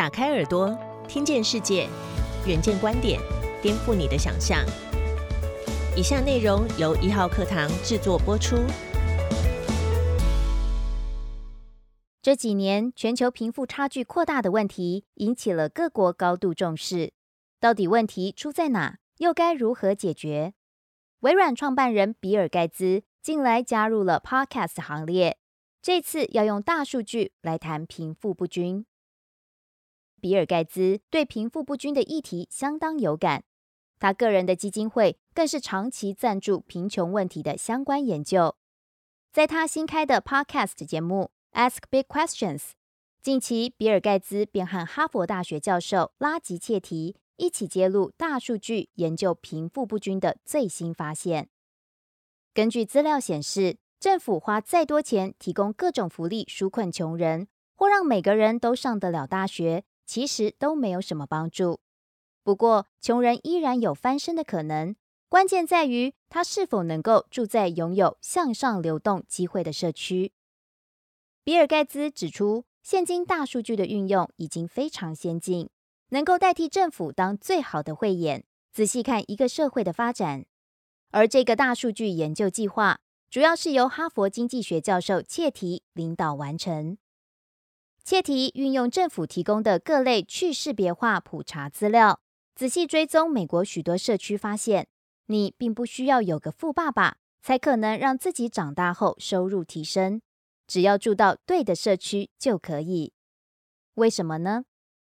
打开耳朵，听见世界，远见观点，颠覆你的想象。以下内容由一号课堂制作播出。这几年，全球贫富差距扩大的问题引起了各国高度重视。到底问题出在哪？又该如何解决？微软创办人比尔盖茨近来加入了 Podcast 行列，这次要用大数据来谈贫富不均。比尔盖茨对贫富不均的议题相当有感，他个人的基金会更是长期赞助贫穷问题的相关研究。在他新开的 Podcast 节目 Ask Big Questions，近期比尔盖茨便和哈佛大学教授拉吉切提一起揭露大数据研究贫富不均的最新发现。根据资料显示，政府花再多钱提供各种福利纾困穷人，或让每个人都上得了大学。其实都没有什么帮助。不过，穷人依然有翻身的可能，关键在于他是否能够住在拥有向上流动机会的社区。比尔盖茨指出，现今大数据的运用已经非常先进，能够代替政府当最好的慧眼，仔细看一个社会的发展。而这个大数据研究计划，主要是由哈佛经济学教授切提领导完成。切题运用政府提供的各类去识别化普查资料，仔细追踪美国许多社区，发现你并不需要有个富爸爸才可能让自己长大后收入提升，只要住到对的社区就可以。为什么呢？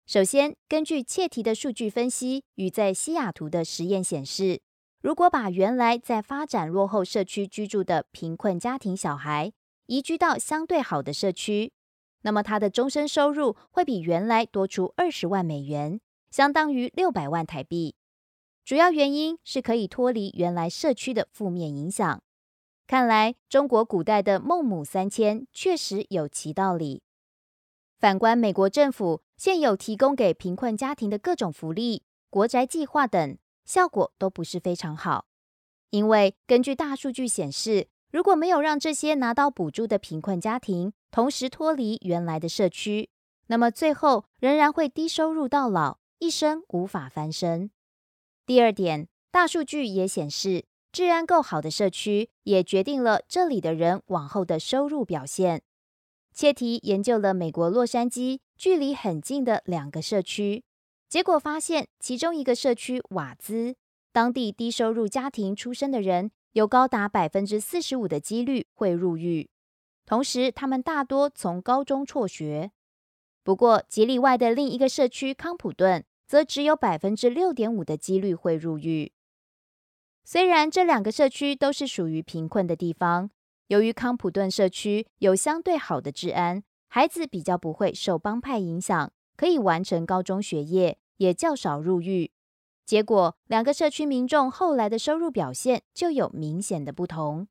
首先，根据切题的数据分析与在西雅图的实验显示，如果把原来在发展落后社区居住的贫困家庭小孩移居到相对好的社区，那么他的终身收入会比原来多出二十万美元，相当于六百万台币。主要原因是可以脱离原来社区的负面影响。看来中国古代的孟母三迁确实有其道理。反观美国政府现有提供给贫困家庭的各种福利、国宅计划等，效果都不是非常好。因为根据大数据显示，如果没有让这些拿到补助的贫困家庭，同时脱离原来的社区，那么最后仍然会低收入到老，一生无法翻身。第二点，大数据也显示，治安够好的社区也决定了这里的人往后的收入表现。切题研究了美国洛杉矶距离很近的两个社区，结果发现，其中一个社区瓦兹，当地低收入家庭出身的人有高达百分之四十五的几率会入狱。同时，他们大多从高中辍学。不过，吉利外的另一个社区康普顿，则只有百分之六点五的几率会入狱。虽然这两个社区都是属于贫困的地方，由于康普顿社区有相对好的治安，孩子比较不会受帮派影响，可以完成高中学业，也较少入狱。结果，两个社区民众后来的收入表现就有明显的不同。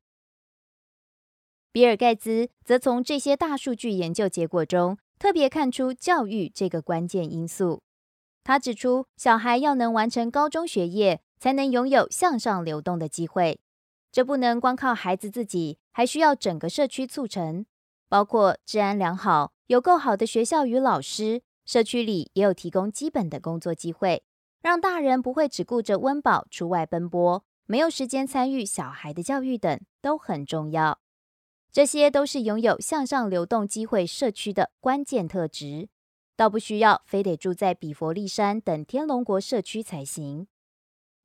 比尔盖茨则从这些大数据研究结果中，特别看出教育这个关键因素。他指出，小孩要能完成高中学业，才能拥有向上流动的机会。这不能光靠孩子自己，还需要整个社区促成，包括治安良好、有够好的学校与老师，社区里也有提供基本的工作机会，让大人不会只顾着温饱出外奔波，没有时间参与小孩的教育等，都很重要。这些都是拥有向上流动机会社区的关键特质，倒不需要非得住在比佛利山等天龙国社区才行。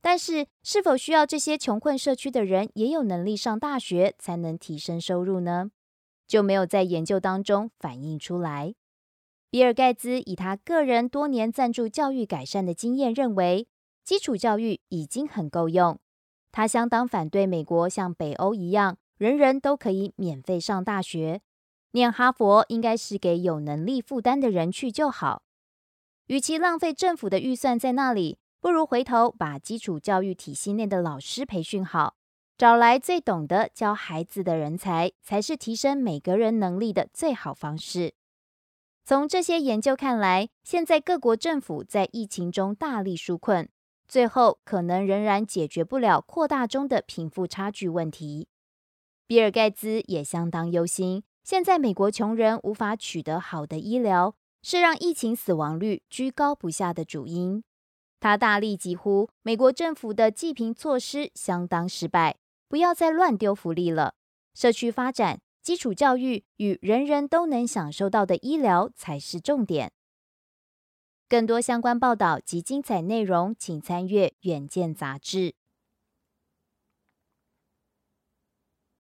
但是，是否需要这些穷困社区的人也有能力上大学才能提升收入呢？就没有在研究当中反映出来。比尔盖茨以他个人多年赞助教育改善的经验，认为基础教育已经很够用。他相当反对美国像北欧一样。人人都可以免费上大学，念哈佛应该是给有能力负担的人去就好。与其浪费政府的预算在那里，不如回头把基础教育体系内的老师培训好，找来最懂得教孩子的人才，才是提升每个人能力的最好方式。从这些研究看来，现在各国政府在疫情中大力纾困，最后可能仍然解决不了扩大中的贫富差距问题。比尔盖茨也相当忧心，现在美国穷人无法取得好的医疗，是让疫情死亡率居高不下的主因。他大力疾呼，美国政府的济贫措施相当失败，不要再乱丢福利了。社区发展、基础教育与人人都能享受到的医疗才是重点。更多相关报道及精彩内容，请参阅《远见》杂志。